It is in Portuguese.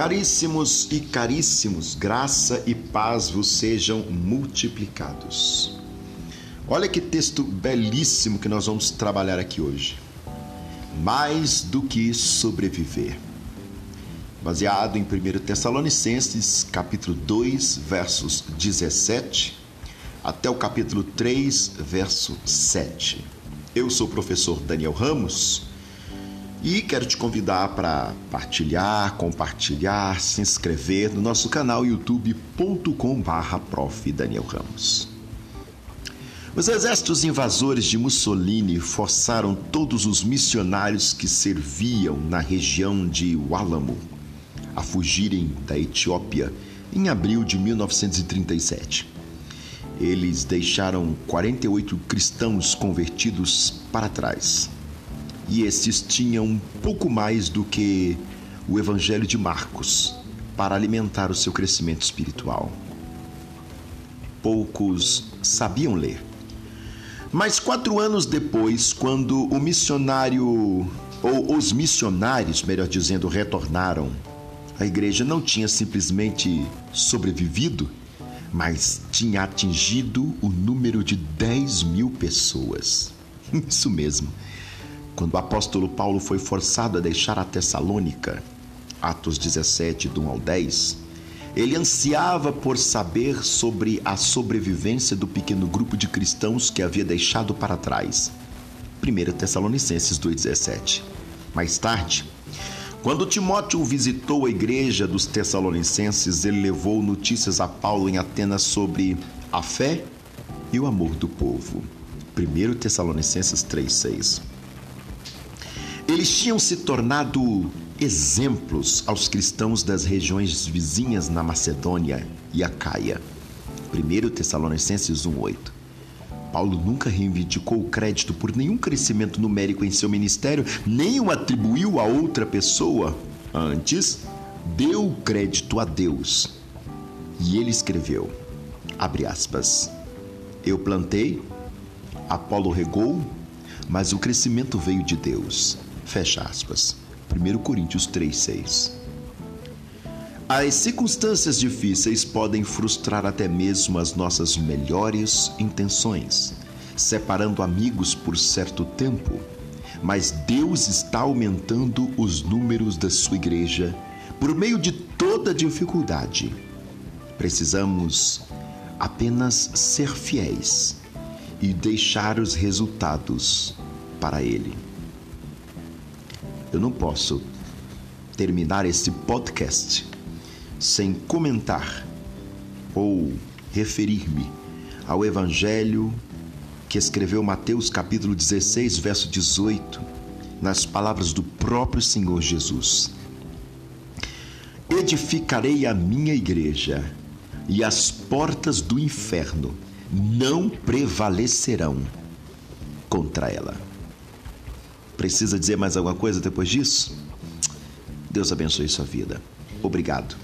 Caríssimos e caríssimos, graça e paz vos sejam multiplicados. Olha que texto belíssimo que nós vamos trabalhar aqui hoje. Mais do que sobreviver. Baseado em 1 Tessalonicenses, capítulo 2, versos 17 até o capítulo 3, verso 7. Eu sou o professor Daniel Ramos e quero te convidar para partilhar, compartilhar, se inscrever no nosso canal youtube.com/prof Daniel Ramos. Os exércitos invasores de Mussolini forçaram todos os missionários que serviam na região de Walamo a fugirem da Etiópia em abril de 1937. Eles deixaram 48 cristãos convertidos para trás e estes tinham um pouco mais do que o Evangelho de Marcos para alimentar o seu crescimento espiritual. Poucos sabiam ler. Mas quatro anos depois, quando o missionário, ou os missionários, melhor dizendo, retornaram, a igreja não tinha simplesmente sobrevivido, mas tinha atingido o número de 10 mil pessoas. Isso mesmo quando o apóstolo Paulo foi forçado a deixar a Tessalônica, Atos 17, do 1 ao 10, ele ansiava por saber sobre a sobrevivência do pequeno grupo de cristãos que havia deixado para trás. 1 Tessalonicenses 2,17. Mais tarde, quando Timóteo visitou a igreja dos Tessalonicenses, ele levou notícias a Paulo em Atenas sobre a fé e o amor do povo. 1 Tessalonicenses 3,6. Eles tinham se tornado exemplos aos cristãos das regiões vizinhas na Macedônia e Acaia. 1 Tessalonicenses 1:8. Paulo nunca reivindicou crédito por nenhum crescimento numérico em seu ministério, nem o atribuiu a outra pessoa. Antes, deu crédito a Deus. E ele escreveu: abre aspas. Eu plantei, Apolo regou, mas o crescimento veio de Deus. Fecha aspas. 1 Coríntios 3,6. As circunstâncias difíceis podem frustrar até mesmo as nossas melhores intenções, separando amigos por certo tempo, mas Deus está aumentando os números da sua igreja por meio de toda dificuldade. Precisamos apenas ser fiéis e deixar os resultados para Ele. Eu não posso terminar esse podcast sem comentar ou referir-me ao Evangelho que escreveu Mateus capítulo 16, verso 18, nas palavras do próprio Senhor Jesus. Edificarei a minha igreja, e as portas do inferno não prevalecerão contra ela. Precisa dizer mais alguma coisa depois disso? Deus abençoe sua vida. Obrigado.